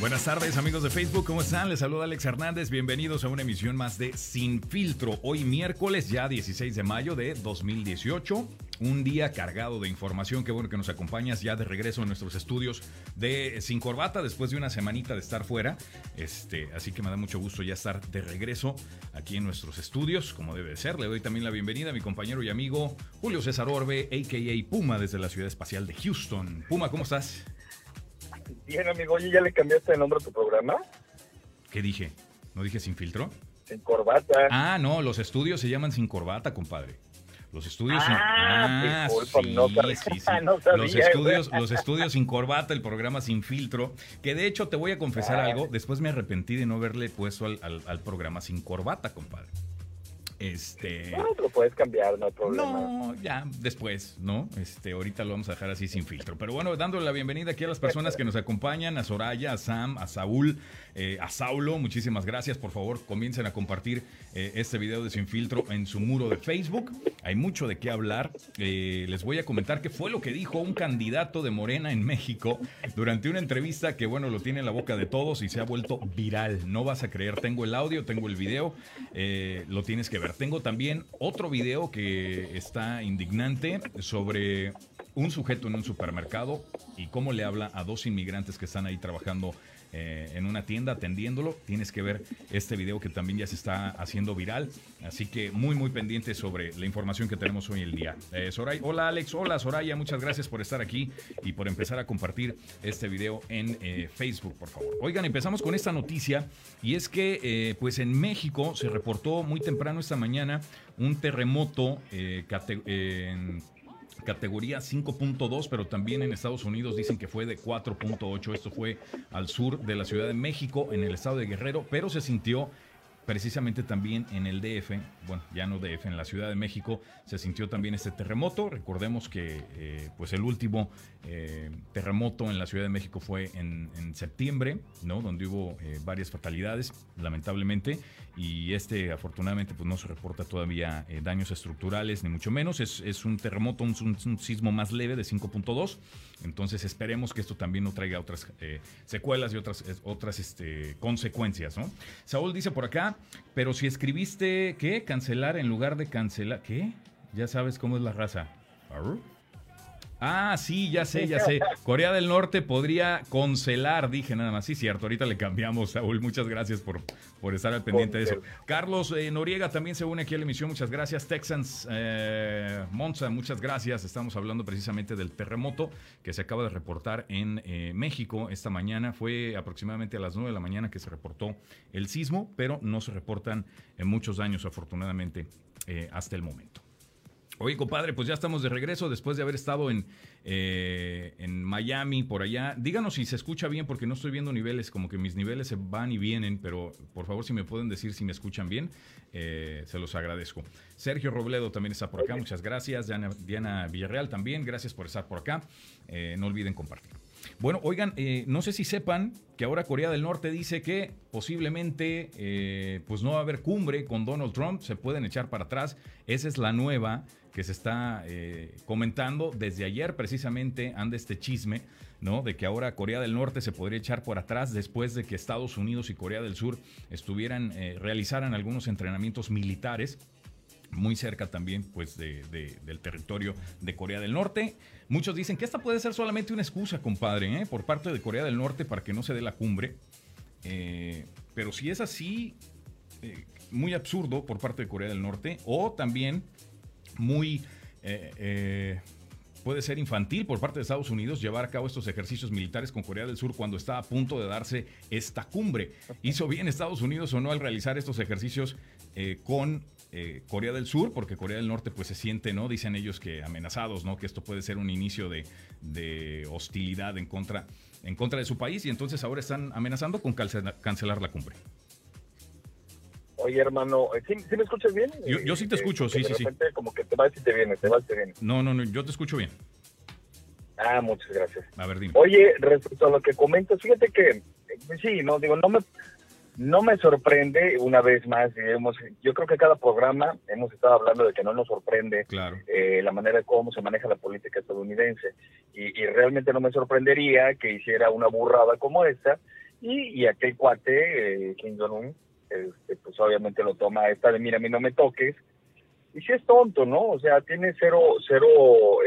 Buenas tardes amigos de Facebook, ¿cómo están? Les saluda Alex Hernández, bienvenidos a una emisión más de Sin Filtro. Hoy miércoles ya 16 de mayo de 2018, un día cargado de información, qué bueno que nos acompañas ya de regreso en nuestros estudios de Sin Corbata después de una semanita de estar fuera. Este, así que me da mucho gusto ya estar de regreso aquí en nuestros estudios, como debe ser. Le doy también la bienvenida a mi compañero y amigo Julio César Orbe, a.k.a. Puma, desde la ciudad espacial de Houston. Puma, ¿cómo estás? Bien, amigo, oye, ¿ya le cambiaste el nombre a tu programa? ¿Qué dije? ¿No dije sin filtro? Sin corbata. Ah, no, los estudios se llaman sin corbata, compadre. Los estudios sin... Ah, disculpa, sí, no sabía, sí, sí. no sabía, los estudios, los estudios sin corbata, el programa sin filtro. Que de hecho te voy a confesar Ah. algo. Después me arrepentí de no haberle puesto al, al- al programa sin corbata, compadre. Este. No, te lo puedes cambiar, no hay problema. No, ya después, ¿no? Este, ahorita lo vamos a dejar así sin filtro. Pero bueno, dándole la bienvenida aquí a las personas que nos acompañan, a Soraya, a Sam, a Saúl, eh, a Saulo, muchísimas gracias. Por favor, comiencen a compartir eh, este video de Sin Filtro en su muro de Facebook. Hay mucho de qué hablar. Eh, les voy a comentar qué fue lo que dijo un candidato de Morena en México durante una entrevista que, bueno, lo tiene en la boca de todos y se ha vuelto viral. No vas a creer, tengo el audio, tengo el video, lo tienes que ver. Tengo también otro video que está indignante sobre un sujeto en un supermercado y cómo le habla a dos inmigrantes que están ahí trabajando eh, en una tienda atendiéndolo. Tienes que ver este video que también ya se está haciendo viral. Así que muy, muy pendiente sobre la información que tenemos hoy el día. Eh, Soraya, hola Alex, hola Soraya, muchas gracias por estar aquí y por empezar a compartir este video en eh, Facebook, por favor. Oigan, empezamos con esta noticia y es que eh, pues en México se reportó muy temprano esta mañana un terremoto en categoría 5.2, pero también en Estados Unidos dicen que fue de 4.8. Esto fue al sur de la Ciudad de México, en el estado de Guerrero, pero se sintió precisamente también en el DF, bueno, ya no DF, en la Ciudad de México se sintió también este terremoto. Recordemos que eh, pues el último eh, terremoto en la Ciudad de México fue en, septiembre, ¿no? Donde hubo eh, varias fatalidades, lamentablemente, y este afortunadamente pues no se reporta todavía daños estructurales, ni mucho menos. Es, es un terremoto, un sismo más leve de 5.2. Entonces esperemos que esto también no traiga otras eh, secuelas y otras, otras este, consecuencias, ¿no? Saúl dice por acá, pero si escribiste, ¿qué? Cancelar en lugar de cancelar, ¿qué? Ya sabes cómo es la raza. Ah, sí, ya sé, ya sé. Corea del Norte podría cancelar, dije nada más. Sí, cierto, ahorita le cambiamos, Saúl. Muchas gracias por, por estar al pendiente de eso. Carlos eh, Noriega también se une aquí a la emisión, muchas gracias. Texans eh, Monza, muchas gracias. Estamos hablando precisamente del terremoto que se acaba de reportar en eh, México esta mañana. Fue aproximadamente a las 9 de la mañana que se reportó el sismo, pero no se reportan eh, muchos daños, afortunadamente, hasta el momento. Oye, compadre, pues ya estamos de regreso después de haber estado en, eh, en Miami, por allá. Díganos si se escucha bien, porque no estoy viendo niveles, como que mis niveles se van y vienen, pero por favor, si me pueden decir si me escuchan bien, eh, se los agradezco. Sergio Robledo también está por acá, muchas gracias. Diana, Diana Villarreal también, gracias por estar por acá. Eh, no olviden compartir. Bueno, oigan, no sé si sepan que ahora Corea del Norte dice que posiblemente pues no va a haber cumbre con Donald Trump, se pueden echar para atrás. Esa es la nueva que se está eh, comentando desde ayer precisamente anda este chisme, ¿no? De que ahora Corea del Norte se podría echar por atrás después de que Estados Unidos y Corea del Sur estuvieran eh, realizaran algunos entrenamientos militares muy cerca también pues de, de- del territorio de Corea del Norte. Muchos dicen que esta puede ser solamente una excusa, compadre, ¿eh? por parte de Corea del Norte para que no se dé la cumbre. Eh, pero si es así, muy absurdo por parte de Corea del Norte o también muy... eh, eh, puede ser infantil por parte de Estados Unidos llevar a cabo estos ejercicios militares con Corea del Sur cuando está a punto de darse esta cumbre. ¿Hizo bien Estados Unidos o no al realizar estos ejercicios eh, con eh, Corea del Sur? Porque Corea del Norte pues se siente, ¿no? Dicen ellos que amenazados, ¿no? Que esto puede ser un inicio de, de hostilidad en contra, en contra de su país y entonces ahora están amenazando con cancela- cancelar la cumbre. Oye, hermano, ¿sí, sí me escuchas bien? Yo- yo sí te Eh, escucho, sí, de sí, sí. como que te vas y te vienes, te vas y te vienes. No, no, no, yo te escucho bien. Ah, muchas gracias. A ver, dime. Oye, respecto a lo que comentas, fíjate que eh, sí, no digo, no me no me sorprende una vez más, digamos, yo creo que cada programa hemos estado hablando de que no nos sorprende Claro. eh, la manera de cómo se maneja la política estadounidense y, y realmente no me sorprendería que hiciera una burrada como esta Y, y aquel cuate, eh, Kim Jong-un, este, pues obviamente lo toma esta de mira, a mí no me toques. Y si es tonto, ¿no? O sea, tiene cero, cero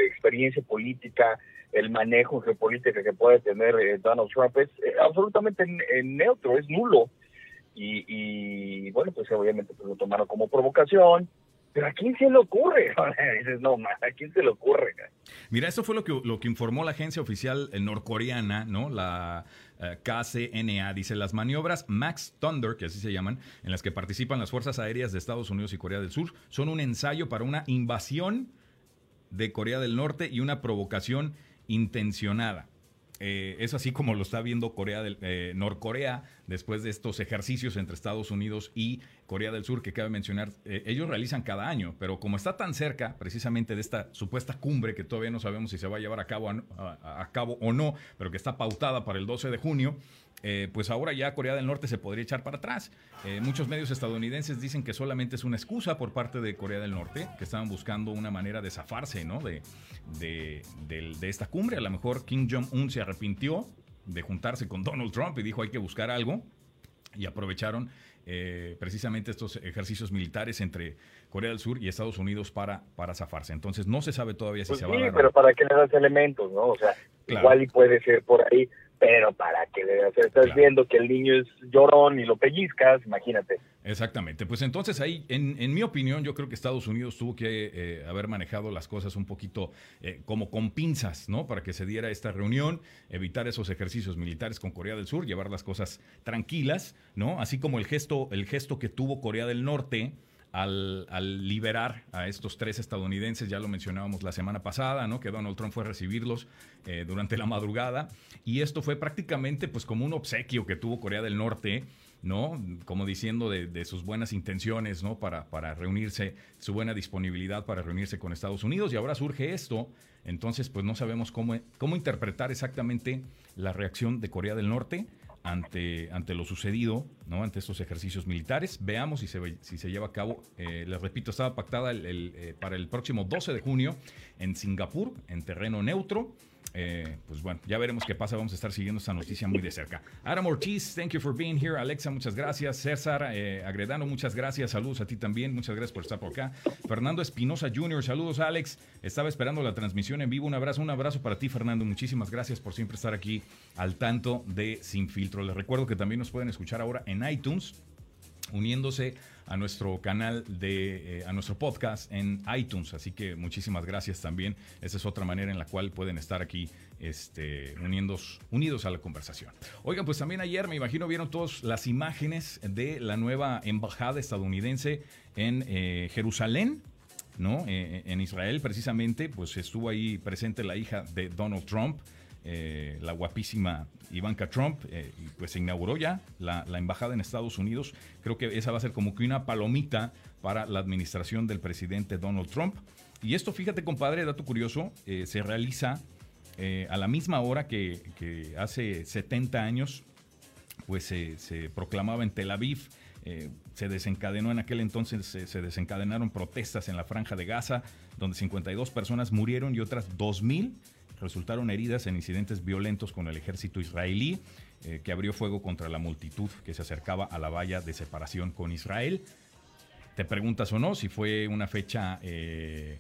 experiencia política, el manejo geopolítico que puede tener eh, Donald Trump es eh, absolutamente neutro, es nulo. Y, y, bueno, pues obviamente pues, lo tomaron como provocación. Pero ¿a quién se le ocurre? Dices, no, ¿a quién se le ocurre? Mira, eso fue lo que, lo que informó la agencia oficial norcoreana, ¿no? La eh, KCNA. Dice, las maniobras Max Thunder, que así se llaman, en las que participan las Fuerzas Aéreas de Estados Unidos y Corea del Sur, son un ensayo para una invasión de Corea del Norte y una provocación intencionada. Eh, es así como lo está viendo Corea del, eh, Norcorea después de estos ejercicios entre Estados Unidos y Corea del Sur que cabe mencionar. Eh, ellos realizan cada año, pero como está tan cerca precisamente de esta supuesta cumbre que todavía no sabemos si se va a llevar a cabo, a cabo o no, pero que está pautada para el 12 de junio, eh, pues ahora ya Corea del Norte se podría echar para atrás. Eh, muchos medios estadounidenses dicen que solamente es una excusa por parte de Corea del Norte, que estaban buscando una manera de zafarse ¿no? de, de, esta cumbre. A lo mejor Kim Jong-un se arrepintió de juntarse con Donald Trump y dijo hay que buscar algo y aprovecharon eh, precisamente estos ejercicios militares entre Corea del Sur y Estados Unidos para, para zafarse. Entonces no se sabe todavía si pues se va a dar. pero ¿para qué le das elementos? no O sea, igual y puede ser por ahí pero para que le estás viendo que el niño es llorón y lo pellizcas, imagínate. Exactamente, pues entonces ahí, en, en mi opinión, yo creo que Estados Unidos tuvo que eh, haber manejado las cosas un poquito eh, como con pinzas, ¿no? Para que se diera esta reunión, evitar esos ejercicios militares con Corea del Sur, llevar las cosas tranquilas, ¿no? Así como el gesto, el gesto que tuvo Corea del Norte al, liberar a estos tres estadounidenses, ya lo mencionábamos la semana pasada, ¿no? que Donald Trump fue a recibirlos eh, durante la madrugada, y esto fue prácticamente pues como un obsequio que tuvo Corea del Norte, ¿no? Como diciendo de, sus buenas intenciones, ¿no? Para, para reunirse, su buena disponibilidad para reunirse con Estados Unidos, y ahora surge esto, entonces pues no sabemos cómo, cómo interpretar exactamente la reacción de Corea del Norte ante, ante lo sucedido, ¿no? ante estos ejercicios militares. Veamos si se, si se lleva a cabo. Eh, les repito, estaba pactada el, eh, para el próximo 12 de junio en Singapur, en terreno neutro. Eh, pues bueno, ya veremos qué pasa. Vamos a estar siguiendo esta noticia muy de cerca. Adam Ortiz, thank you for being here. Alexa, muchas gracias. César eh, Agredano, muchas gracias. Saludos a ti también. Muchas gracias por estar por acá. Fernando Espinosa Jr., saludos, Alex. Estaba esperando la transmisión en vivo. Un abrazo, un abrazo para ti, Fernando. Muchísimas gracias por siempre estar aquí al tanto de Sin Filtro. Les recuerdo que también nos pueden escuchar ahora en iTunes, uniéndose a nuestro canal de, eh, a nuestro podcast en iTunes. Así que muchísimas gracias también. Esa es otra manera en la cual pueden estar aquí este, unidos, unidos a la conversación. Oigan, pues también ayer me imagino vieron todas las imágenes de la nueva embajada estadounidense en eh, Jerusalén. ¿no? Eh, en Israel, precisamente, pues estuvo ahí presente la hija de Donald Trump, eh, la guapísima Ivanka Trump, eh, pues se inauguró ya la, embajada en Estados Unidos. Creo que esa va a ser como que una palomita para la administración del presidente Donald Trump. Y esto, fíjate, compadre, dato curioso, eh, se realiza a la misma hora que, hace 70 años, pues se proclamaba en Tel Aviv. se desencadenó en aquel entonces, se, desencadenaron protestas en la franja de Gaza, donde 52 personas murieron y otras 2.000 resultaron heridas en incidentes violentos con el ejército israelí, eh, que abrió fuego contra la multitud que se acercaba a la valla de separación con Israel. Te preguntas o no si fue una fecha eh,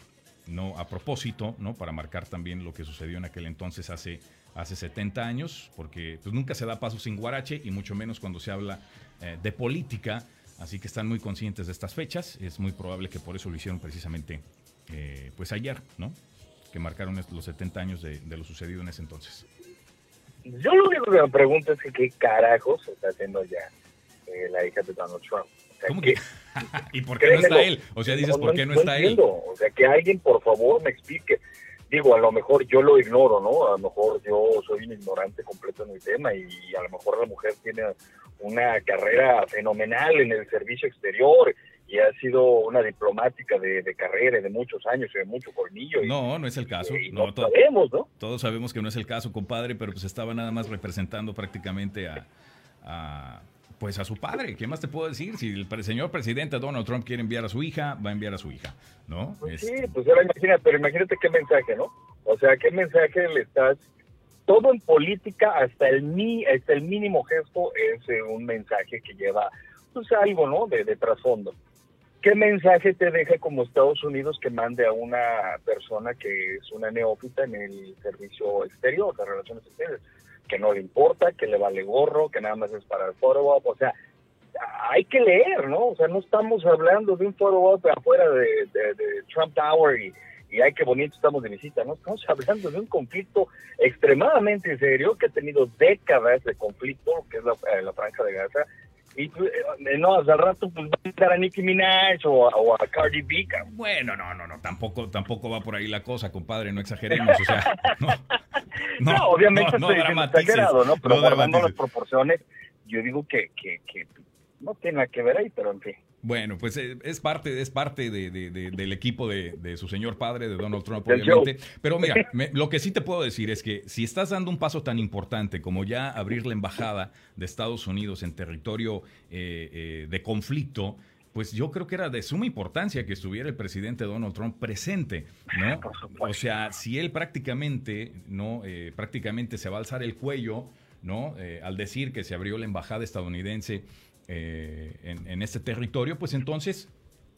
no a propósito, ¿no? Para marcar también lo que sucedió en aquel entonces hace, hace 70 años, porque pues, nunca se da paso sin guarache y mucho menos cuando se habla eh, de política. Así que están muy conscientes de estas fechas. Es muy probable que por eso lo hicieron precisamente pues ayer, ¿no? Que marcaron los 70 años de, lo sucedido en ese entonces. Yo lo único que me pregunto es que qué carajos está haciendo ya eh, la hija de Donald Trump. ¿Cómo que? ¿Y por qué no está él? O sea, dices, ¿por qué no, está él? O sea, que alguien, por favor, me explique. Digo, a lo mejor yo lo ignoro, ¿no? A lo mejor yo soy un ignorante completo en el tema y a lo mejor la mujer tiene una carrera fenomenal en el servicio exterior y ha sido una diplomática de, carrera de muchos años y de mucho colmillo. no, no es el caso. no, sabemos, ¿no? Todos sabemos que no es el caso, compadre, pero pues estaba nada más representando prácticamente a, pues a su padre. ¿Qué más te puedo decir? Si el señor presidente Donald Trump quiere enviar a su hija, va a enviar a su hija, ¿no? Pues sí, este pues ahora imagínate, pero imagínate qué mensaje, ¿no? O sea, ¿qué mensaje le estás todo en política, hasta el, mi, hasta el mínimo gesto, es eh, un mensaje que lleva pues algo, ¿no? De, de trasfondo. ¿Qué mensaje te deja como Estados Unidos que mande a una persona que es una neófita en el servicio exterior, de relaciones exteriores? Que no le importa, que le vale gorro, que nada más es para el foro o sea, hay que leer, ¿no? O sea, no estamos hablando de un foro afuera de, de, Trump Tower y, y ay, qué bonito estamos de visita, ¿no? Estamos hablando de un conflicto extremadamente serio que ha tenido décadas de conflicto, que es la, eh, la franja de Gaza, y eh, no, hace rato pues va a a Nicki Minaj o, a Cardi B. Bueno, no, no, no, tampoco, tampoco va por ahí la cosa, compadre, no exageremos, o sea, no, no, obviamente no, estoy exagerado, ¿no? Pero guardando las proporciones, yo digo que, que, que no tiene nada que ver ahí, pero en fin. Bueno, pues eh, es parte, es parte de, del equipo de, su señor padre, de Donald Trump, obviamente. Pero mira, lo que sí te puedo decir es que si estás dando un paso tan importante como ya abrir la embajada de Estados Unidos en territorio eh, eh, de conflicto, pues yo creo que era de suma importancia que estuviera el presidente Donald Trump presente, ¿no? O sea, si él prácticamente, ¿no? prácticamente se va a alzar el cuello, ¿no? al decir que se abrió la embajada estadounidense eh, en, este territorio, pues entonces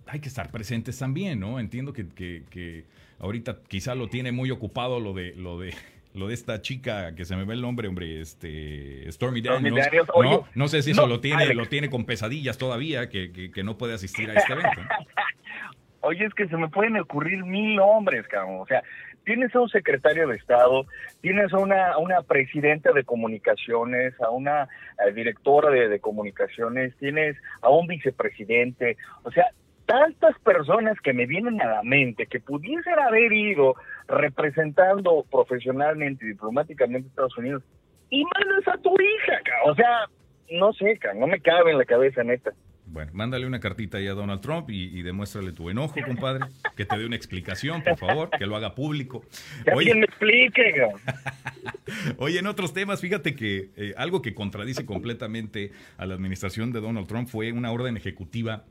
hay que estar presentes también, ¿no? Entiendo que, que, ahorita quizá lo tiene muy ocupado lo de lo de lo de esta chica que se me ve el nombre, hombre, este Stormy Daniels, ¿no? no sé si eso lo tiene lo tiene con pesadillas todavía, que, que, no puede asistir a este evento. Oye, es que se me pueden ocurrir mil nombres, cabrón. O sea, tienes a un secretario de Estado, tienes a una, una presidenta de comunicaciones, a una eh, directora de, comunicaciones, tienes a un vicepresidente, o sea, tantas personas que me vienen a la mente que pudiesen haber ido representando profesionalmente y diplomáticamente a Estados Unidos y mandas a tu hija, o sea, no sé, no me cabe en la cabeza, neta. Bueno, mándale una cartita ahí a Donald Trump y, demuéstrale tu enojo, compadre. Que te dé una explicación, por favor, que lo haga público. Que alguien me explique. Oye, en otros temas, fíjate que eh, algo que contradice completamente a la administración de Donald Trump fue una orden ejecutiva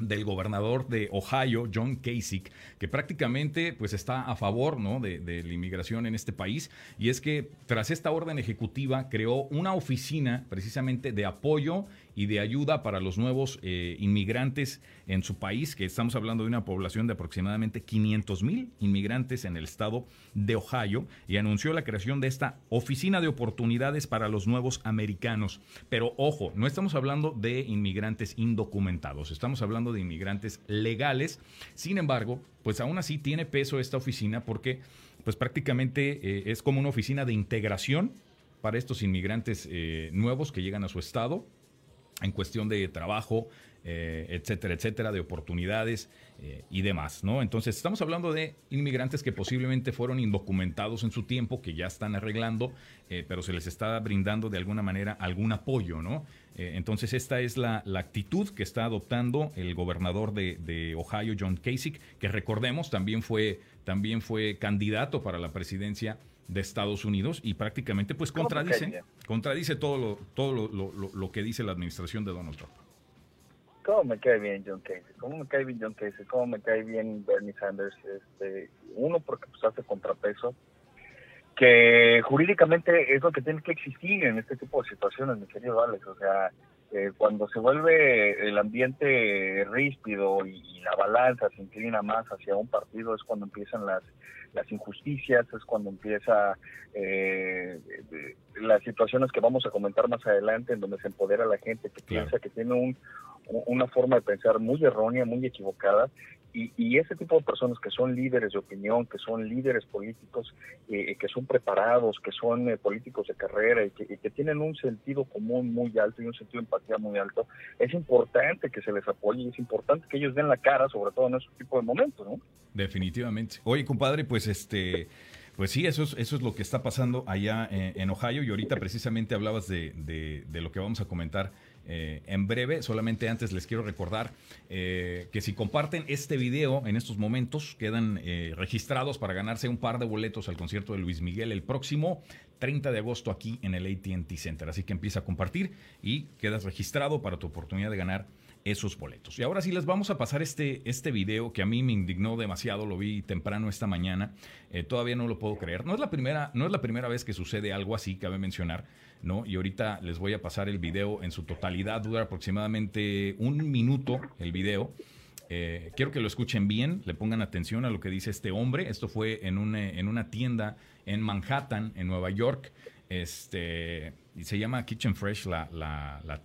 del gobernador de Ohio, John Kasich, que prácticamente pues está a favor ¿no? de, de, la inmigración en este país. Y es que tras esta orden ejecutiva creó una oficina precisamente de apoyo y de ayuda para los nuevos eh, inmigrantes en su país, que estamos hablando de una población de aproximadamente 500 mil inmigrantes en el estado de Ohio, y anunció la creación de esta oficina de oportunidades para los nuevos americanos. Pero ojo, no estamos hablando de inmigrantes indocumentados, estamos hablando de inmigrantes legales. Sin embargo, pues aún así tiene peso esta oficina porque pues prácticamente eh, es como una oficina de integración para estos inmigrantes eh, nuevos que llegan a su estado en cuestión de trabajo, eh, etcétera, etcétera, de oportunidades eh, y demás, ¿no? Entonces, estamos hablando de inmigrantes que posiblemente fueron indocumentados en su tiempo, que ya están arreglando, eh, pero se les está brindando de alguna manera algún apoyo, ¿no? entonces, esta es la, actitud que está adoptando el gobernador de, Ohio, John Kasich, que recordemos también fue, también fue candidato para la presidencia de Estados Unidos y prácticamente pues contradice, contradice todo lo, todo lo, lo, que dice la administración de Donald Trump. ¿Cómo me cae bien John Casey? ¿Cómo me cae bien John Casey? ¿Cómo me cae bien Bernie Sanders? Este, uno porque pues hace contrapeso, que jurídicamente es lo que tiene que existir en este tipo de situaciones, mi querido Alex. O sea, eh, cuando se vuelve el ambiente ríspido y, la balanza se inclina más hacia un partido es cuando empiezan las las injusticias es cuando empieza eh, las situaciones que vamos a comentar más adelante en donde se empodera la gente que piensa que tiene un, una forma de pensar muy errónea muy equivocada y, ese tipo de personas que son líderes de opinión, que son líderes políticos, eh, que son preparados, que son eh, políticos de carrera y que, tienen un sentido común muy alto y un sentido de empatía muy alto, es importante que se les apoye y es importante que ellos den la cara, sobre todo en ese tipo de momentos, ¿no? Definitivamente. Oye, compadre, pues este... Pues sí, eso es, eso es lo que está pasando allá eh, en, Ohio y ahorita precisamente hablabas de, de lo que vamos a comentar eh, en breve. Solamente antes les quiero recordar eh, que si comparten este video en estos momentos, quedan eh, registrados para ganarse un par de boletos al concierto de Luis Miguel el próximo 30 de agosto aquí en el ATT Center. Así que empieza a compartir y quedas registrado para tu oportunidad de ganar esos boletos. Y ahora sí les vamos a pasar este, este video que a mí me indignó demasiado, lo vi temprano esta mañana, todavía no lo puedo creer. No es, la primera, no es la primera vez que sucede algo así, cabe mencionar, ¿no? Y ahorita les voy a pasar el video en su totalidad, dura aproximadamente un minuto el video. Eh, quiero que lo escuchen bien, le pongan atención a lo que dice este hombre. Esto fue en una, en una tienda en Manhattan, en Nueva York. Este, y se llama Kitchen Fresh la,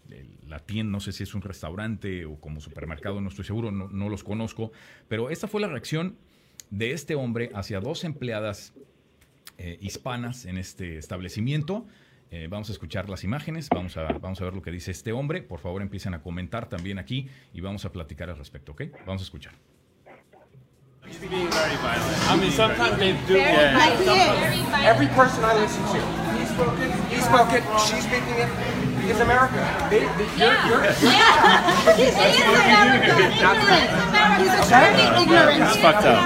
tienda, no sé si es un restaurante o como supermercado, no estoy seguro, no, los conozco, pero esta fue la reacción de este hombre hacia dos empleadas eh, hispanas en este establecimiento. Eh, vamos a escuchar las imágenes, vamos a, vamos a ver lo que dice este hombre. Por favor, empiecen a comentar también aquí y vamos a platicar al respecto, ¿ok? Vamos a escuchar. He's being very violent. I mean, sometimes they do. Yeah. Every person I listen to, he's spoken, he's spoken, she's speaking it, is America. They, they, yeah. You're, you're, yeah. He is America. He's very ignorant. That's fucked up.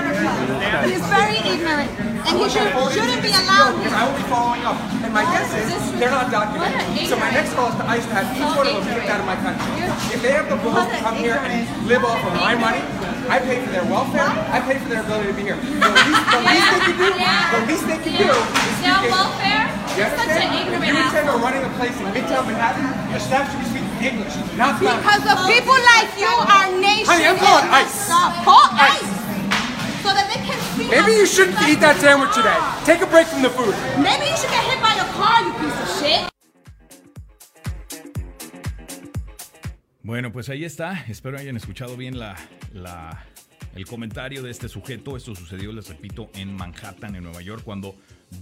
He's very ignorant. And he should, shouldn't be allowed. Because I will be following up. And my guess is they're not documented. So my next call is to ICE to have each one of them kicked out of my country. If they have the balls to come here and live off of my money, I pay for their welfare. I pay for their ability to be here. The least, the least they can do, the least they can do is Their welfare? Yes, Such an ignorant You say we're running a place in Midtown Manhattan. Your staff should be speaking English, not. Because of people like you, our nation Honey, I'm calling ICE. Call ICE. So that they can Maybe you shouldn't eat that sandwich today. Take a break from the food. Maybe you should get hit by Bueno, pues ahí está. Espero hayan escuchado bien la, el comentario de este sujeto. Esto sucedió, les repito, en Manhattan, en Nueva York, cuando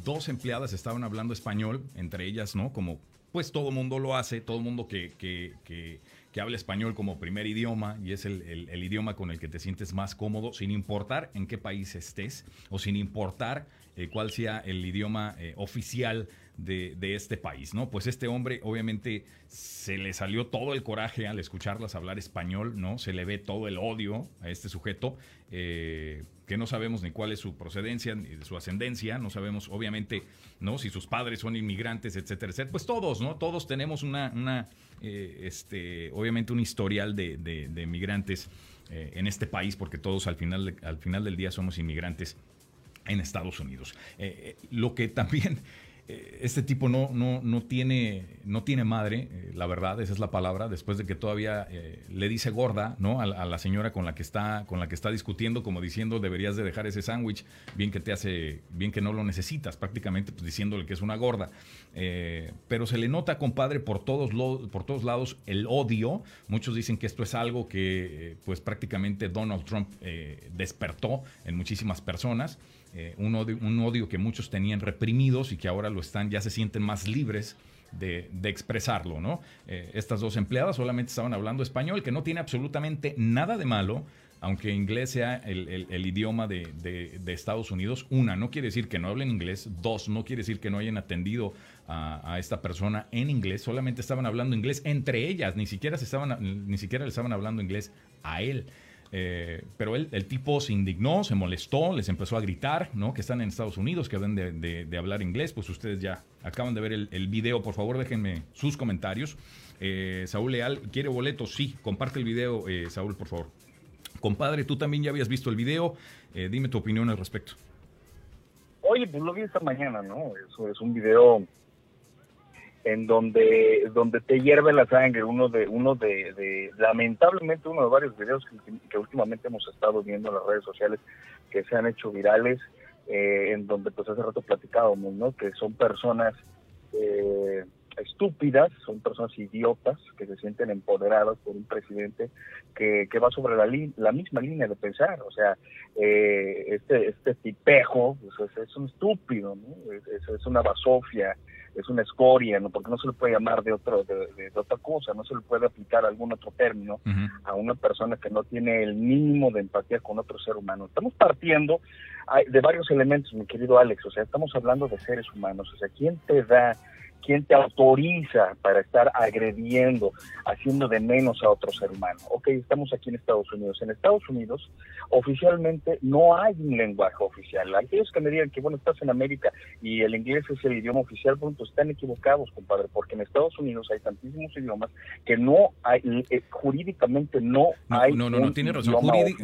dos empleadas estaban hablando español, entre ellas, ¿no? Como pues todo mundo lo hace, todo mundo que, que, que, habla español como primer idioma y es el idioma con el que te sientes más cómodo, sin importar en qué país estés o sin importar eh, cuál sea el idioma eh, oficial de, este país, ¿no? Pues este hombre obviamente se le salió todo el coraje al escucharlas hablar español, ¿no? Se le ve todo el odio a este sujeto, eh, que no sabemos ni cuál es su procedencia, ni su ascendencia, no sabemos obviamente, ¿no? Si sus padres son inmigrantes, etcétera, etcétera. Pues todos, ¿no? Todos tenemos una, eh, este, obviamente un historial de, de- eh, en este país, porque todos al final, al final del día somos inmigrantes en Estados Unidos. Lo que también este tipo no, no, no, tiene, no tiene madre, eh, la verdad, esa es la palabra, después de que todavía eh, le dice gorda ¿no? a, la- señora con la, que está, con la que está discutiendo, como diciendo deberías de dejar ese sándwich, bien que te hace, bien que no lo necesitas, prácticamente pues, diciéndole que es una gorda. Eh, pero se le nota, compadre, por todos, lo- por todos lados el odio. Muchos dicen que esto es algo que eh, pues prácticamente Donald Trump eh, despertó en muchísimas personas. Eh, un, odio, que muchos tenían reprimidos y que ahora lo están, ya se sienten más libres de, expresarlo. Eh, estas dos empleadas solamente estaban hablando español, que no tiene absolutamente nada de malo, aunque inglés sea el, idioma de, Estados Unidos. Una, no quiere decir que no hablen inglés. Dos, no quiere decir que no hayan atendido a, a esta persona en inglés. Solamente estaban hablando inglés entre ellas, ni siquiera, se estaban, ni siquiera le estaban hablando inglés a él. Eh, pero él, el tipo se indignó, se molestó, les empezó a gritar, ¿no? Que están en Estados Unidos, que deben de, hablar inglés. Pues ustedes ya acaban de ver el, el video. Por favor, déjenme sus comentarios. Eh, Saúl Leal, ¿quiere boletos? Sí, comparte el video, eh, Saúl, por favor. Compadre, tú también ya habías visto el video. Eh, dime tu opinión al respecto. Oye, pues lo vi esta mañana, ¿no? Eso es un video en donde donde te hierve la sangre, uno de uno de, lamentablemente uno de varios videos que, que últimamente hemos estado viendo en las redes sociales que se han hecho virales, eh, en donde pues hace rato platicábamos, ¿no? Que son personas eh, estúpidas, son personas idiotas que se sienten empoderadas por un presidente que, que va sobre la, misma línea de pensar, o sea, eh, este este tipejo pues, es, un estúpido, es- es una basofia, es una escoria, ¿no? porque no se le puede llamar de otro de, de- de otra cosa, no se le puede aplicar algún otro término a una persona que no tiene el mínimo de empatía con otro ser humano. Estamos partiendo de varios elementos, mi querido Alex. O sea, estamos hablando de seres humanos. O sea, ¿quién te da, quién te autoriza para estar agrediendo, haciendo de menos a otro ser humano? Ok, estamos aquí en Estados Unidos. En Estados Unidos, oficialmente no hay un lenguaje oficial. Aquellos que me digan que, bueno, estás en América y el inglés es el idioma oficial, bueno, pues están equivocados, compadre, porque en Estados Unidos hay tantísimos idiomas que no hay, eh, jurídicamente no, No, hay. no, no, no, tiene razón.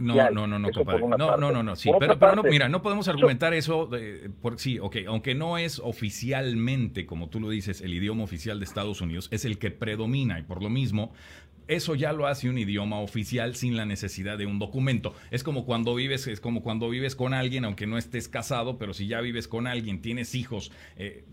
no, no, no, no, compadre. No, parte. no, no, no, sí. Por Pero, pero no, parte, mira, no podemos argumentar eso. eh, por, sí, ok, aunque no es oficialmente, como tú lo dices, el idioma oficial de Estados Unidos, es el que predomina y por lo mismo. Eso ya lo hace un idioma oficial sin la necesidad de un documento. Es como cuando vives, es como cuando vives con alguien, aunque no estés casado, pero si ya vives con alguien, tienes hijos, eh,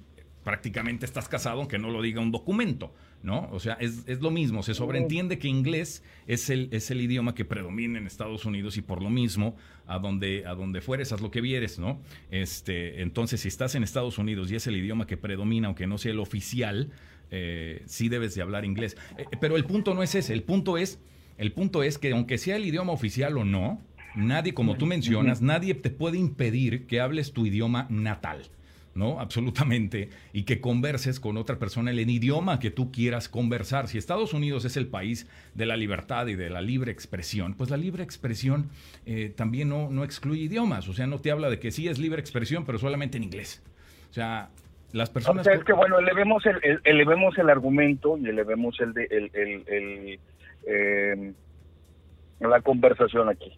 prácticamente estás casado, aunque no lo diga un documento, ¿no? O sea, es, es lo mismo, se sobreentiende que inglés es el, es el idioma que predomina en Estados Unidos y por lo mismo, a donde, a donde fueres, haz lo que vieres, ¿no? Este, entonces, si estás en Estados Unidos y es el idioma que predomina, aunque no sea el oficial, eh, sí debes de hablar inglés. Eh, pero el punto no es ese, el punto es, el punto es que aunque sea el idioma oficial o no, nadie, como tú mencionas, nadie te puede impedir que hables tu idioma natal. ¿No? Absolutamente. Y que converses con otra persona en el idioma que tú quieras conversar. Si Estados Unidos es el país de la libertad y de la libre expresión, pues la libre expresión eh, también no, no excluye idiomas. O sea, no te habla de que sí es libre expresión, pero solamente en inglés. O sea, las O personas... sea, es que bueno, elevemos el, el- elevemos el argumento y elevemos el de el, eh, la conversación aquí.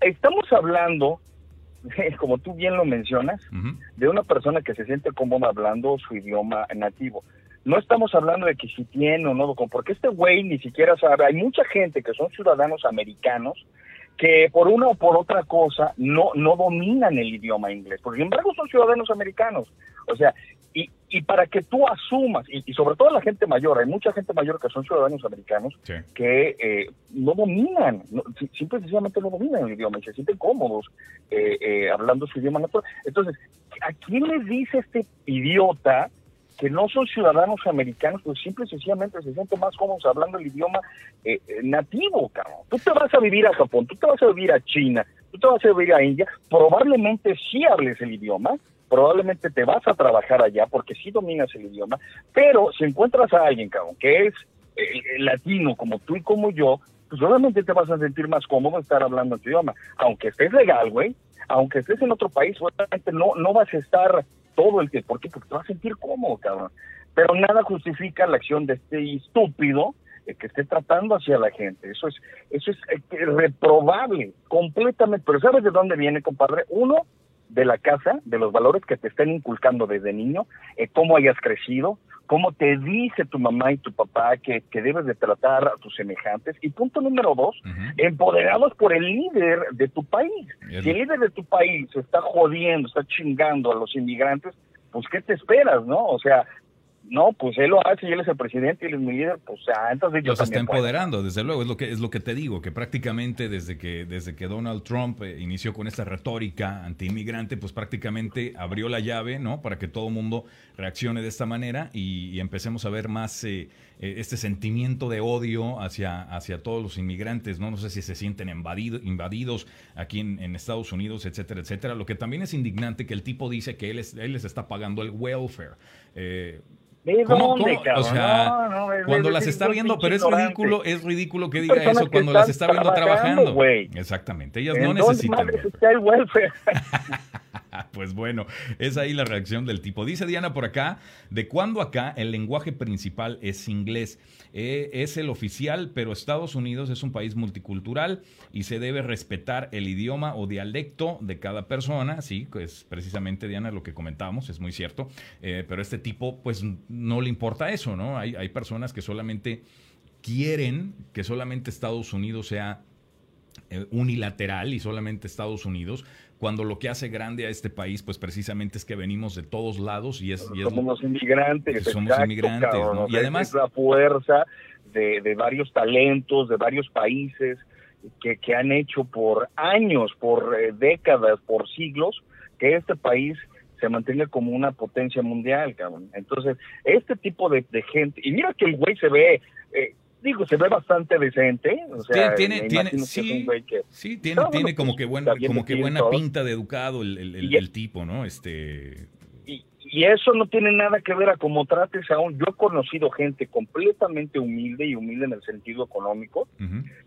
Estamos hablando, como tú bien lo mencionas, de una persona que se siente cómoda hablando su idioma nativo. No estamos hablando de que si tiene o no, porque este güey ni siquiera sabe. Hay mucha gente que son ciudadanos americanos que por una o por otra cosa no, no dominan el idioma inglés. Por sin embargo, son ciudadanos americanos. O sea, y, y para que tú asumas, y, y sobre todo la gente mayor, hay mucha gente mayor que son ciudadanos americanos Sí. que eh, no dominan, no, si- simple y sencillamente no dominan el idioma y se sienten cómodos eh, eh, hablando su idioma natural. Entonces, ¿a quién les dice este idiota que no son ciudadanos americanos, pues simple y sencillamente se sienten más cómodos hablando el idioma eh, eh, nativo, cabrón? Tú te vas a vivir a Japón, tú te vas a vivir a China, tú te vas a vivir a India, probablemente sí hables el idioma, probablemente te vas a trabajar allá porque sí dominas el idioma, pero si encuentras a alguien, cabrón, que es eh, eh, latino como tú y como yo, pues obviamente te vas a sentir más cómodo estar hablando tu idioma. Aunque estés legal, güey, aunque estés en otro país, obviamente no, no vas a estar todo el tiempo. ¿Por qué? Porque te vas a sentir cómodo, cabrón. Pero nada justifica la acción de este estúpido eh, que esté tratando hacia la gente. Eso es, eso es reprobable, completamente. Pero ¿sabes de dónde viene, compadre? Uno, de la casa, de los valores que te están inculcando desde niño, eh, cómo hayas crecido, cómo te dice tu mamá y tu papá que, que debes de tratar a tus semejantes. Y punto número dos, empoderados por el líder de tu país. Si el líder de tu país está jodiendo, está chingando a los inmigrantes, pues ¿qué te esperas, no? O sea, no, pues él lo hace y él es el presidente y él es mi líder, pues ah, entonces yo Los está puedo. empoderando, desde luego, es lo que es lo que te digo, que prácticamente desde que desde que Donald Trump eh, inició con esta retórica antiinmigrante, pues prácticamente abrió la llave, ¿no? Para que todo el mundo reaccione de esta manera y, y empecemos a ver más eh, eh, este sentimiento de odio hacia hacia todos los inmigrantes, ¿no? No sé si se sienten invadido- invadidos aquí en, en Estados Unidos, etcétera, etcétera. Lo que también es indignante que el tipo dice que él es, él les está pagando el welfare. Eh, ¿De ¿Cómo, dónde, cómo? O sea, No, no, cuando las es está viendo, pero es ridículo, es ridículo que diga eso cuando las está viendo trabajando. Exactamente, ellas ¿En no necesitan. está el welfare? Pues bueno, es ahí la reacción del tipo. Dice Diana por acá, de cuando acá el lenguaje principal es inglés. Eh, es el oficial, pero Estados Unidos es un país multicultural y se debe respetar el idioma o dialecto de cada persona. Sí, es precisamente Diana lo que comentábamos, es muy cierto. Eh, pero este tipo, pues no le importa eso, ¿no? Hay, hay personas que solamente quieren que solamente Estados Unidos sea eh, unilateral y solamente Estados Unidos, cuando lo que hace grande a este país, pues precisamente es que venimos de todos lados y es... y es- Somos inmigrantes. Somos exacto, inmigrantes, cabrón. ¿no? Y además- Es la fuerza de, de varios talentos, de varios países que, que han hecho por años, por eh, décadas, por siglos, que este país se mantenga como una potencia mundial, cabrón. Entonces, este tipo de, de gente, y mira que el güey se ve, eh, digo, se ve bastante decente. O sea, tiene, tiene, sí, que- tiene, No, tiene bueno, como pues, que bien como que buena todo. pinta de educado el, el- el- Y- el tipo, ¿no? Este, Y, y eso no tiene nada que ver a cómo trates a un... Yo he conocido gente completamente humilde y humilde en el sentido económico,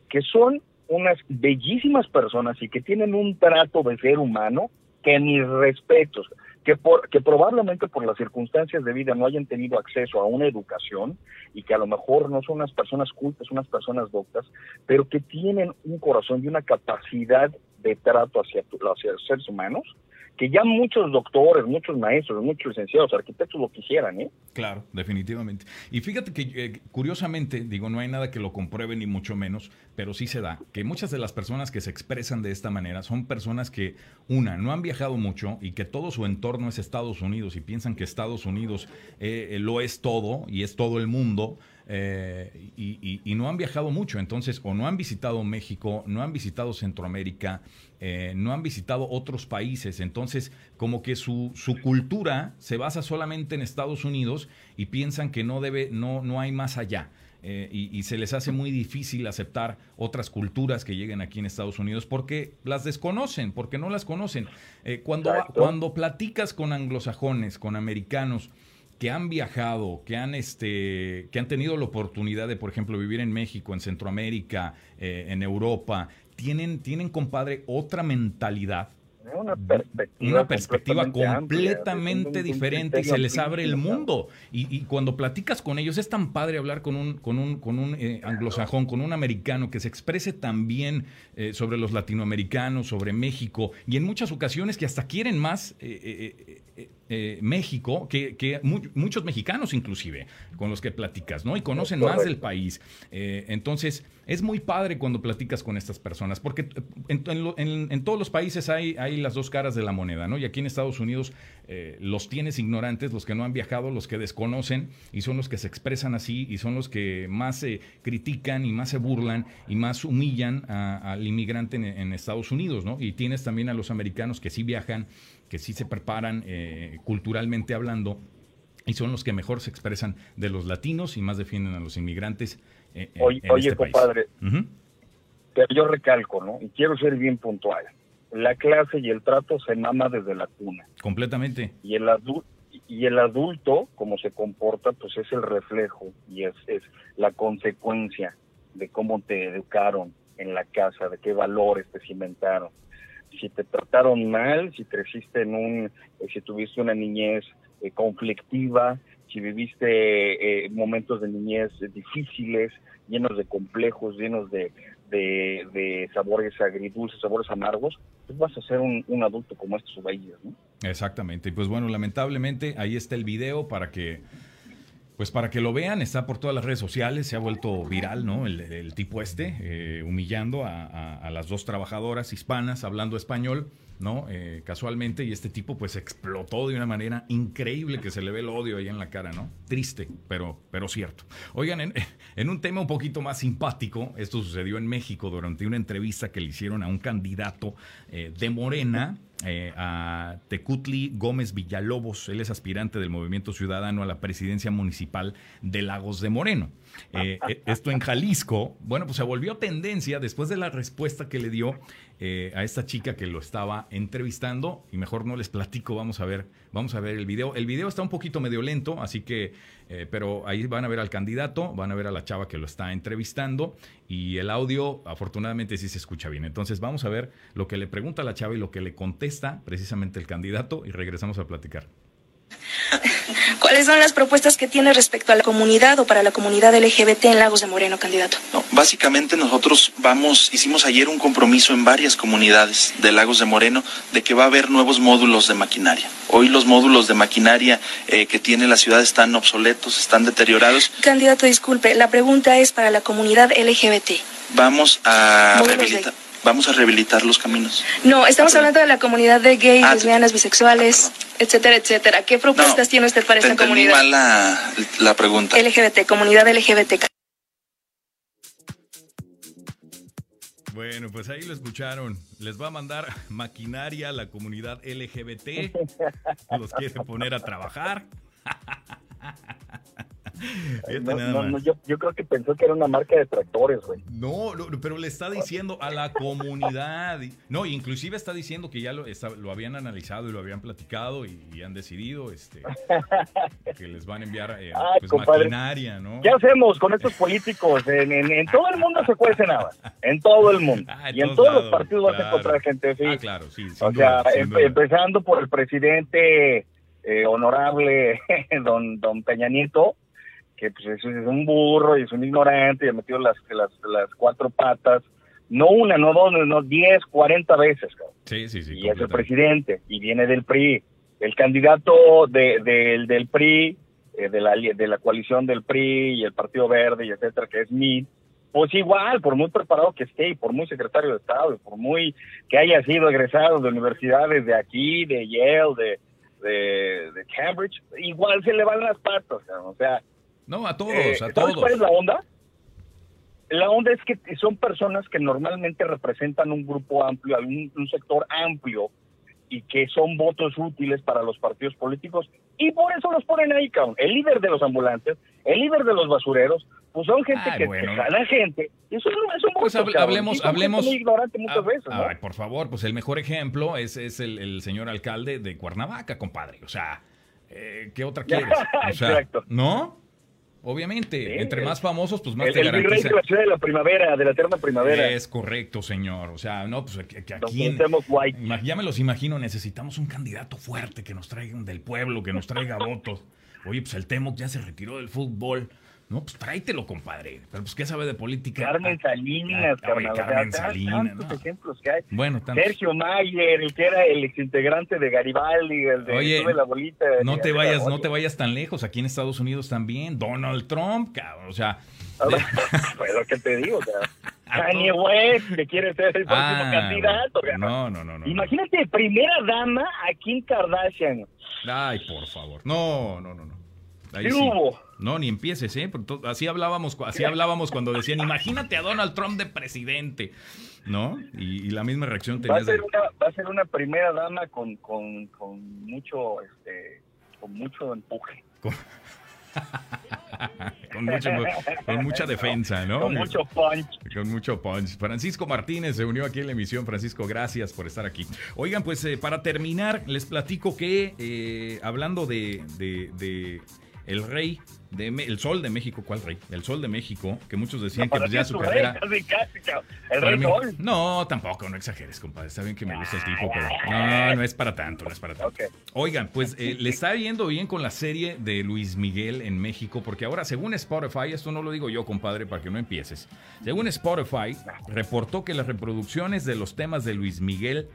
que son unas bellísimas personas y que tienen un trato de ser humano que mis respetos, que, por, que probablemente por las circunstancias de vida no hayan tenido acceso a una educación y que a lo mejor no son unas personas cultas, unas personas doctas, pero que tienen un corazón y una capacidad de trato hacia, hacia los seres humanos, que ya muchos doctores, muchos maestros, muchos licenciados, arquitectos lo quisieran, ¿eh? Claro, definitivamente. Y fíjate que eh, curiosamente, digo, no hay nada que lo compruebe ni mucho menos, pero sí se da que muchas de las personas que se expresan de esta manera son personas que, una, no han viajado mucho y que todo su entorno es Estados Unidos y piensan que Estados Unidos eh, eh, lo es todo y es todo el mundo. y, y- y no han viajado mucho, entonces o no han visitado México, no han visitado Centroamérica, eh, no han visitado otros países, entonces como que su, su cultura se basa solamente en Estados Unidos y piensan que no debe, no, no hay más allá. eh, y, y se les hace muy difícil aceptar otras culturas que lleguen aquí en Estados Unidos porque las desconocen, porque no las conocen. Eh, cuando, cuando platicas con anglosajones, con americanos, que han viajado, que han este, que han tenido la oportunidad de, por ejemplo, vivir en México, en Centroamérica, eh, en Europa, tienen, tienen, compadre, otra mentalidad. Una perspectiva, Una perspectiva completamente diferente y se les abre el mundo. Y, y cuando platicas con ellos, es tan padre hablar con un, con un, con un eh, anglosajón, con un americano que se exprese también eh, sobre los latinoamericanos, sobre México, y en muchas ocasiones que hasta quieren más eh, eh, México que, que mu- muchos mexicanos inclusive con los que platicas, ¿no? Y conocen más del país. Eh, entonces, es muy padre cuando platicas con estas personas, porque eh, en, en lo- en- en todos los países hay, hay las dos caras de la moneda, ¿no? Y aquí en Estados Unidos eh, los tienes ignorantes, los que no han viajado, los que desconocen, y son los que se expresan así, y son los que más se critican y más se burlan y más humillan a- al inmigrante en Estados Unidos, ¿no? Y tienes también a los americanos que sí viajan, que sí se preparan eh, culturalmente hablando, y son los que mejor se expresan de los latinos y más defienden a los inmigrantes eh, Oye, en oye, este país. compadre, pero yo recalco, ¿no? Y quiero ser bien puntual. La clase y el trato se mama desde la cuna. Completamente. Y el, adu- y el adulto, como se comporta, pues es el reflejo y es, es la consecuencia de cómo te educaron en la casa, de qué valores te cimentaron. Si te trataron mal, si creciste en un, eh, si tuviste una niñez eh, conflictiva, si viviste eh, momentos de niñez difíciles, llenos de complejos, llenos de, de, de sabores agridulces, sabores amargos, pues vas a ser un, adulto como estos güeyes, ¿no? Exactamente. Y pues bueno, lamentablemente ahí está el video para que, pues para que lo vean. Está por todas las redes sociales, se ha vuelto viral, ¿no? El, tipo este, eh, humillando a, las dos trabajadoras hispanas hablando español, ¿no? Eh, casualmente, y este tipo pues explotó de una manera increíble que se le ve el odio ahí en la cara, ¿no? Triste, pero, pero cierto. Oigan, en, en un tema un poquito más simpático, esto sucedió en México durante una entrevista que le hicieron a un candidato eh, de Morena, eh, a Tecutli Gómez Villalobos. Él es aspirante del Movimiento Ciudadano a la presidencia municipal de Lagos de Moreno. Eh, eh, esto en Jalisco, bueno, pues se volvió tendencia después de la respuesta que le dio eh, a esta chica que lo estaba entrevistando. Y mejor no les platico, vamos a ver, vamos a ver el video. El video está un poquito medio lento, así que, eh, pero ahí van a ver al candidato, van a ver a la chava que lo está entrevistando y el audio, afortunadamente, sí se escucha bien. Entonces vamos a ver lo que le pregunta la chava y lo que le contesta precisamente el candidato y regresamos a platicar. ¿Cuáles son las propuestas que tiene respecto a la comunidad o para la comunidad LGBT en Lagos de Moreno, candidato? No, básicamente nosotros vamos, hicimos ayer un compromiso en varias comunidades de Lagos de Moreno de que va a haber nuevos módulos de maquinaria. Hoy los módulos de maquinaria eh, que tiene la ciudad están obsoletos, están deteriorados. Candidato, disculpe, la pregunta es para la comunidad LGBT. Vamos a Módulos de- rehabilitar, vamos a rehabilitar los caminos. No, estamos hablando de la comunidad de gays, Ah, lesbianas, bisexuales, etcétera, etcétera. ¿Qué propuestas No, tiene usted para Te esta entendí comunidad? mal la, la pregunta. LGBT, comunidad LGBT. Bueno, pues ahí lo escucharon. Les va a mandar maquinaria a la comunidad LGBT. Los quiere poner a trabajar. No, nada no, más. no, yo, yo creo que pensó que era una marca de tractores, güey. No, pero le está diciendo a la comunidad. No, inclusive está diciendo que ya lo, está- lo habían analizado y lo habían platicado y, y han decidido este, que les van a enviar eh, Ay, pues, maquinaria, ¿no? ¿Qué hacemos con estos políticos? En, en- en todo el mundo se cuece nada. En todo el mundo. Ah, en y en todos los partidos vas a claro. encontrar gente así. Ah, claro, sí. o sea, duda, em- empezando por el presidente eh, honorable don, don Peña Nieto, que pues es, es un burro y es un ignorante y ha metido las, las, las cuatro patas, no una, no dos, no diez, cuarenta veces, cabrón. Sí, sí, sí. y es el presidente y viene del PRI. El candidato de, del- del PRI, eh, de, la, de la coalición del PRI y el Partido Verde y etcétera, que es MID, pues igual, por muy preparado que esté y por muy secretario de Estado y por muy que haya sido egresado de universidades de aquí, de Yale, de, de, de Cambridge, igual se le van las patas, cabrón. o sea, No, a todos, eh, a ¿sabes todos. cuál es la onda? La onda es que son personas que normalmente representan un grupo amplio, un, un sector amplio y que son votos útiles para los partidos políticos y por eso los ponen ahí, cabrón. El líder de los ambulantes, el líder de los basureros, pues son gente Ay, que, bueno. que jala gente. Eso no es un Pues voto, hable- cabrón. hablemos, muy ignorante muchas veces, ¿no? Ay, por favor, pues el mejor ejemplo es, es el, el señor alcalde de Cuernavaca, compadre. O sea, eh, ¿qué otra quieres? O sea, Exacto. ¿No? Obviamente, Sí, entre el- más famosos, pues más el, te el virrey garantiza. de la ciudad de la primavera, de la eterna primavera. Es correcto, señor. O sea, no, pues que, que aquí. Imag- ya me los imagino, necesitamos un candidato fuerte que nos traiga del pueblo, que nos traiga votos. Oye, pues el Temoc ya se retiró del fútbol. No, pues tráetelo, compadre. Pero pues, ¿qué sabe de política? Carmen Ah, Salinas, ah, carnal, Carmen Salinas, tantos no. ejemplos que hay. Bueno, tantos. Sergio Mayer, el que era el exintegrante de Garibaldi, el de Oye, la bolita. No te vayas, no te vayas tan lejos. Aquí en Estados Unidos también. Donald Trump, cabrón. O sea. Pues lo que te digo, A Kanye. West, que quiere ser el próximo ah, candidato. sea, No, no, no, no. Imagínate, primera dama a Kim Kardashian. Ay, por favor. No, no, no, no. No, ni empieces, ¿eh? Así hablábamos, así hablábamos cuando decían, imagínate a Donald Trump de presidente, ¿no? Y, y la misma reacción Va a, tenías de... ser una, va a ser una primera dama con, con, con mucho este con mucho empuje, con, mucho- con mucha defensa, ¿no? con mucho punch. Con mucho punch. Francisco Martínez se unió aquí en la emisión. Francisco, gracias por estar aquí. Oigan, pues eh, para terminar, les platico que eh, hablando de, de- de el rey, de el sol de México, ¿cuál rey? El sol de México, que muchos decían que pues ya su carrera... rey, casi, casi, cabrón. el rey mí- Sol. No, tampoco, no exageres, compadre. Está bien que me gusta el tipo, pero no, no es para tanto, no es para tanto. Oigan, pues eh, le está yendo bien con la serie de Luis Miguel en México, porque ahora, según Spotify, esto no lo digo yo, compadre, para que no empieces. Según Spotify, reportó que las reproducciones de los temas de Luis Miguel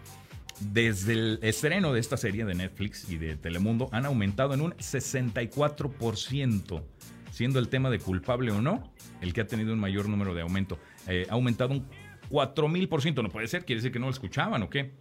desde el estreno de esta serie de Netflix y de Telemundo han aumentado en un 64%, siendo el tema de culpable o no el que ha tenido un mayor número de aumento. Eh, ha aumentado un 4000%, no puede ser, quiere decir que no lo escuchaban o qué.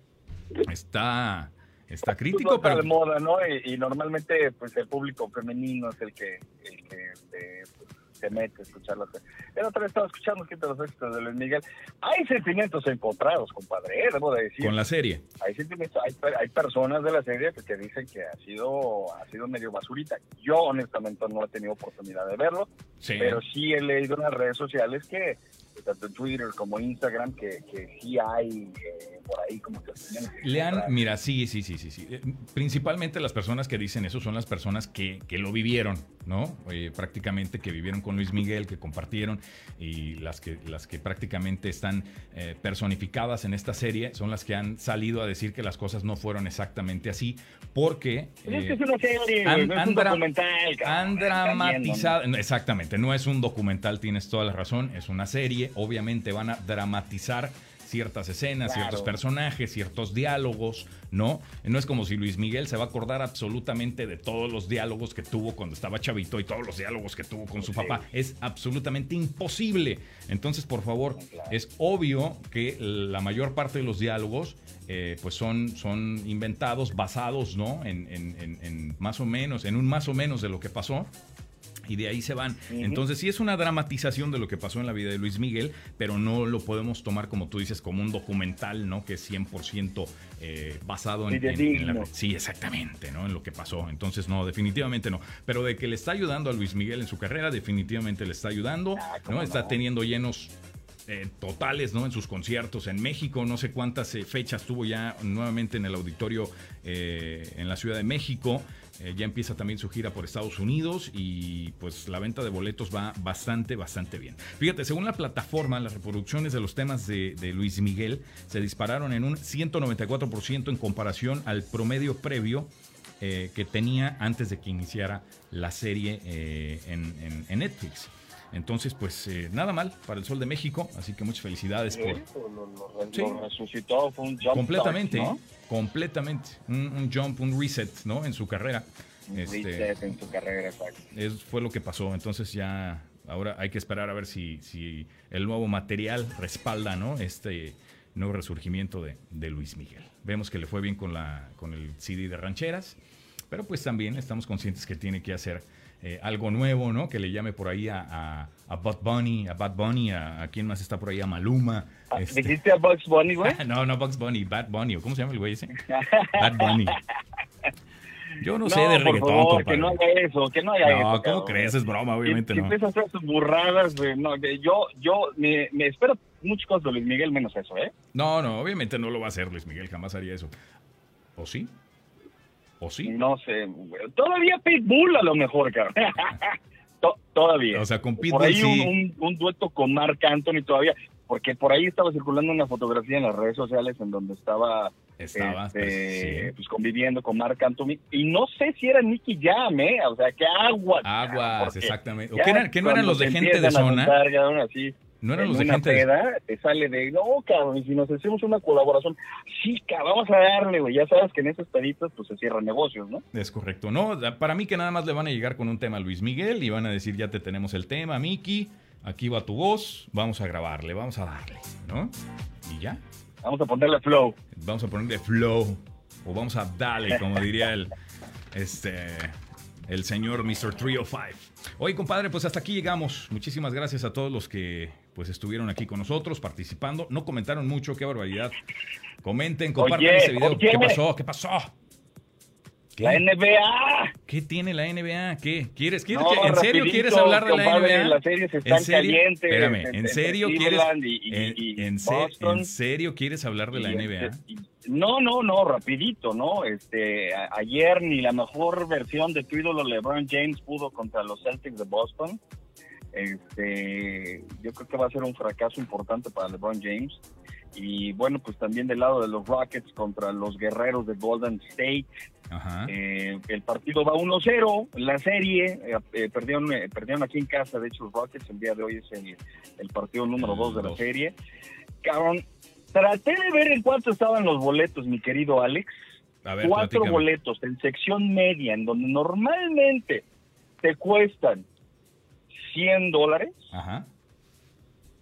Está, está Pues crítico, no está pero de moda, ¿no? Y, y normalmente, pues el público femenino es el que, el que este, pues, se mete a escucharlas. El otro día estaba escuchando los éxitos de Luis Miguel. Hay sentimientos encontrados, compadre, ¿eh? debo de decir. con la serie. Hay sentimientos, hay, hay personas de la serie que, que dicen que ha sido, ha sido medio basurita. Yo, honestamente, no he tenido oportunidad de verlo, Sí. pero sí he leído en las redes sociales que, tanto en Twitter como Instagram, que, que sí hay eh, por ahí como que... Le han, mira, sí, sí, sí, sí, sí. Eh, Principalmente las personas que dicen eso son las personas que, que lo vivieron, ¿no? Eh, prácticamente que vivieron con Luis Miguel, que compartieron y las que, las que prácticamente están eh, personificadas en esta serie son las que han salido a decir que las cosas no fueron exactamente así porque es que es una serie, han- dramatizado, exactamente, no es un documental, tienes toda la razón, es una serie, obviamente van a dramatizar ciertas escenas, Claro. ciertos personajes, ciertos diálogos, ¿no? No es como si Luis Miguel se va a acordar absolutamente de todos los diálogos que tuvo cuando estaba chavito y todos los diálogos que tuvo con su papá. Es absolutamente imposible. Entonces, por favor, es obvio que la mayor parte de los diálogos eh, pues son, son inventados, basados, ¿no? En, en- en- en más o menos, en un más o menos de lo que pasó. Y de ahí se van. Entonces sí es una dramatización de lo que pasó en la vida de Luis Miguel, pero no lo podemos tomar como tú dices, como un documental, ¿no? Que es 100% eh, basado en, la... Sí, exactamente, ¿no? En lo que pasó. Entonces no, definitivamente no. Pero de que le está ayudando a Luis Miguel en su carrera, definitivamente le está ayudando, ah, ¿no? Está teniendo llenos eh, totales ¿no? en sus conciertos en México. No sé cuántas eh, fechas tuvo ya nuevamente en el auditorio eh, en la Ciudad de México. Ya empieza también su gira por Estados Unidos y pues la venta de boletos va bastante, bastante bien. Fíjate, según la plataforma, las reproducciones de los temas de, Luis Miguel se dispararon en un 194% en comparación al promedio previo que tenía antes de que iniciara la serie en Netflix. Entonces, pues eh, nada mal para el Sol de México, así que muchas felicidades por... Lo, resucitó, fue un jump Completamente, completamente. Un, jump, un reset, ¿no? En su carrera. Un este, reset en su carrera, exacto. Fue lo que pasó, entonces ya... Ahora hay que esperar a ver si, si el nuevo material respalda, ¿no? Este nuevo resurgimiento de, de Luis Miguel. Vemos que le fue bien con, la, con el CD de rancheras, pero pues también estamos conscientes que tiene que hacer eh, algo nuevo, ¿no? Que le llame por ahí a, a, Bud Bunny, a Bad Bunny, a, a, quién más está por ahí, a Maluma. Ah, este... ¿Dijiste a Bugs Bunny, güey? no, no Bugs Bunny, Bad Bunny, ¿cómo se llama el güey ese? Bad Bunny. Yo no, sé de reggaetón, favor, que no haga eso, que no haga eso. No, ¿cómo crees? Es broma, obviamente no. Empieza a hacer sus burradas, güey. No, yo, yo me, me espero muchas cosas de Luis Miguel, menos eso, ¿eh? No, no, obviamente no lo va a hacer Luis Miguel, jamás haría eso. ¿O sí? ¿O sí? No sé, todavía Pitbull a lo mejor, cabrón. todavía. O sea, con Pitbull Por ahí un, un, dueto con Mark Anthony todavía, porque por ahí estaba circulando una fotografía en las redes sociales en donde estaba, estaba este, pues, conviviendo con Mark Anthony y no sé si era Nicky Jam, ¿eh? O sea, que aguas. Aguas, exactamente. ¿O qué, no eran los de gente de zona? así, no eran los de gente te sale de, no, cabrón, y si nos hacemos una colaboración, sí, cabrón, vamos a darle, güey. Ya sabes que en esos peditos, pues se cierran negocios, ¿no? Es correcto. No, para mí que nada más le van a llegar con un tema a Luis Miguel y van a decir, ya te tenemos el tema, Miki, aquí va tu voz, vamos a grabarle, vamos a darle, ¿no? Y ya. Vamos a ponerle flow. Vamos a ponerle flow. O vamos a darle, como diría el, este, el señor Mr. 305. Oye, compadre, pues hasta aquí llegamos. Muchísimas gracias a todos los que pues estuvieron aquí con nosotros participando. No comentaron mucho, qué barbaridad. Comenten, compartan este video. ¿Qué pasó? ¿Qué pasó? La NBA. ¿Qué tiene la NBA? ¿Qué? ¿Quieres, quieres ¿En serio quieres hablar de la NBA? Las series están ¿En serio? calientes. Espérame, ¿en serio quieres en, serio quieres hablar de la NBA? Este, no, no, no, rapidito, ¿no? Este, ayer ni la mejor versión de tu ídolo LeBron James pudo contra los Celtics de Boston. Este, yo creo que va a ser un fracaso importante para LeBron James. Y bueno, pues también del lado de los Rockets contra los guerreros de Golden State. Eh, el partido va 1-0, la serie, eh, eh, perdieron, perdieron aquí en casa, de hecho los Rockets el día de hoy es el, partido número 2 de la serie. Cabrón, traté de ver en cuánto estaban los boletos, mi querido Alex. Cuatro boletos en sección media, en donde normalmente te cuestan 100 dólares. Ajá.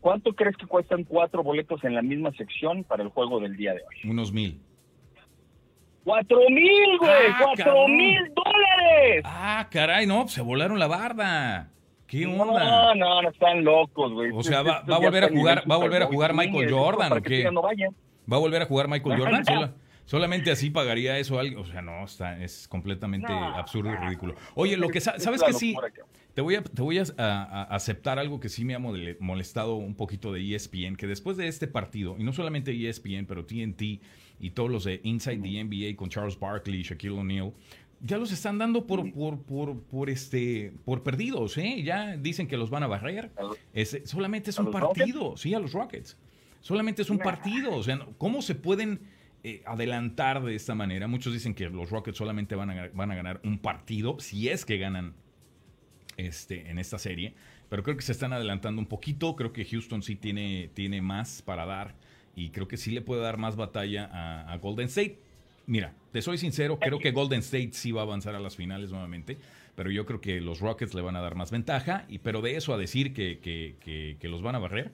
¿Cuánto crees que cuestan cuatro boletos en la misma sección para el juego del día de hoy? Unos mil. ¡Cuatro mil, güey! Ah, ¡Cuatro mil dólares! Ah, caray, no, se volaron la barda. ¿Qué onda? No, no, no están locos, güey. O sea, va, a volver a jugar, va a volver a jugar Michael Jordan, ¿o qué? ¿Va a volver a jugar Michael Jordan? Solamente así pagaría eso algo. O sea, no, está, es completamente absurdo y ridículo. Oye, lo que sabes que sí, te voy, a, te voy a, aceptar algo que sí me ha molestado un poquito de ESPN, que después de este partido, y no solamente ESPN, pero TNT y todos los de Inside the NBA con Charles Barkley y Shaquille O'Neal, ya los están dando por, por, por, por, este, por perdidos, ¿eh? Ya dicen que los van a barrer. solamente es un partido, sí, a los Rockets. Solamente es un partido. O sea, ¿cómo se pueden eh, adelantar de esta manera? Muchos dicen que los Rockets solamente van a, van a ganar un partido, si es que ganan este, en esta serie. Pero creo que se están adelantando un poquito. Creo que Houston sí tiene, tiene más para dar. Y creo que sí le puede dar más batalla a, Golden State. Mira, te soy sincero, creo que Golden State sí va a avanzar a las finales nuevamente. Pero yo creo que los Rockets le van a dar más ventaja. Y, pero de eso a decir que, que, los van a barrer.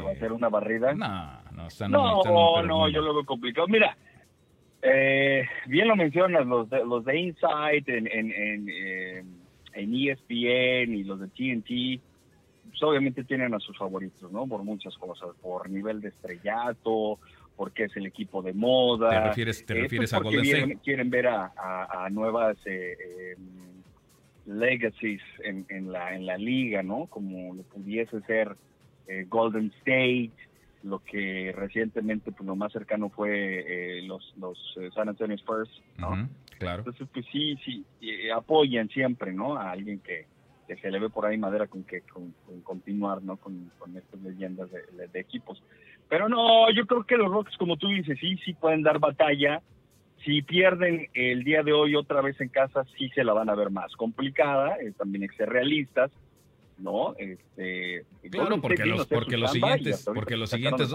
¿Va a ser una barrida? No, no, están, no, no, yo lo veo complicado. Mira, eh, bien lo mencionas, los de, los de Inside en, en, en, eh, en ESPN y los de TNT, pues obviamente tienen a sus favoritos, ¿no? Por muchas cosas, por nivel de estrellato, porque es el equipo de moda. ¿Te refieres, te eh, refieres a Golden State? quieren ver a, a- a nuevas eh, eh, legacies en, en la en la liga, ¿no? Como lo pudiese ser eh, Golden State, lo que recientemente pues lo más cercano fue eh, los los eh, San Antonio Spurs, ¿no? Ujú, claro. Entonces pues sí sí eh, apoyan siempre, ¿no? A alguien que, que se le ve por ahí madera con que con, con continuar, ¿no? Con, con estas leyendas de, de- equipos. Pero no, yo creo que los Rockets, como tú dices, sí, sí pueden dar batalla. Si pierden el día de hoy otra vez en casa, sí se la van a ver más complicada. eh, también hay que ser realistas, ¿no? Este, Claro, porque los- porque los siguientes- porque los siguientes-.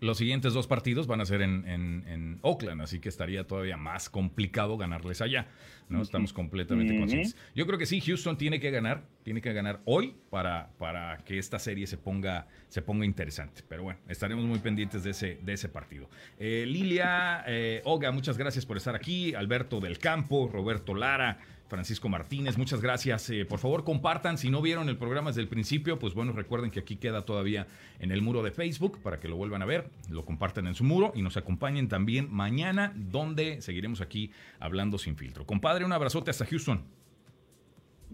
Los siguientes dos partidos van a ser en, en- en Oakland, así que estaría todavía más complicado ganarles allá. ¿No? Estamos completamente conscientes. Yo creo que sí, Houston tiene que ganar, tiene que ganar hoy para, para que esta serie se ponga, se ponga interesante. Pero bueno, estaremos muy pendientes de ese, de ese partido. Eh, Lilia, eh, Olga, muchas gracias por estar aquí. Alberto del Campo, Roberto Lara. Francisco Martínez, muchas gracias. Eh, por favor, compartan. Si no vieron el programa desde el principio, pues bueno, recuerden que aquí queda todavía en el muro de Facebook para que lo vuelvan a ver. Lo compartan en su muro y nos acompañen también mañana, donde seguiremos aquí hablando sin filtro. Compadre, un abrazote hasta Houston.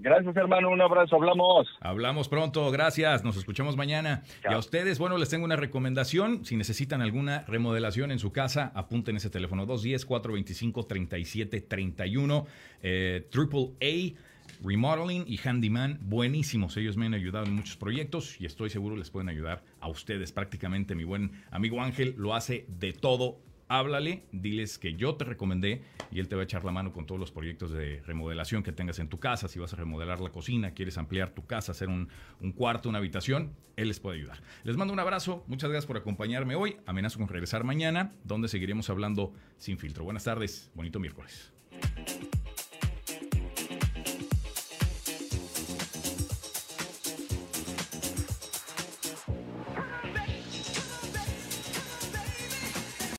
Gracias, hermano. Un abrazo. Hablamos. Hablamos pronto, gracias, nos escuchamos mañana. Y a ustedes, bueno, les tengo una recomendación, si necesitan alguna remodelación en su casa, apunten ese teléfono 210-425-3731, eh, Triple A. Remodeling y Handyman, buenísimos. Ellos me han ayudado en muchos proyectos y estoy seguro les pueden ayudar a ustedes. Prácticamente mi buen amigo Ángel lo hace de todo háblale, diles que yo te recomendé y él te va a echar la mano con todos los proyectos de remodelación que tengas en tu casa. Si vas a remodelar la cocina, quieres ampliar tu casa, hacer un, cuarto, una habitación, él les puede ayudar. Les mando un abrazo, muchas gracias por acompañarme hoy. Amenazo con regresar mañana, donde seguiremos hablando sin filtro. Buenas tardes, bonito miércoles.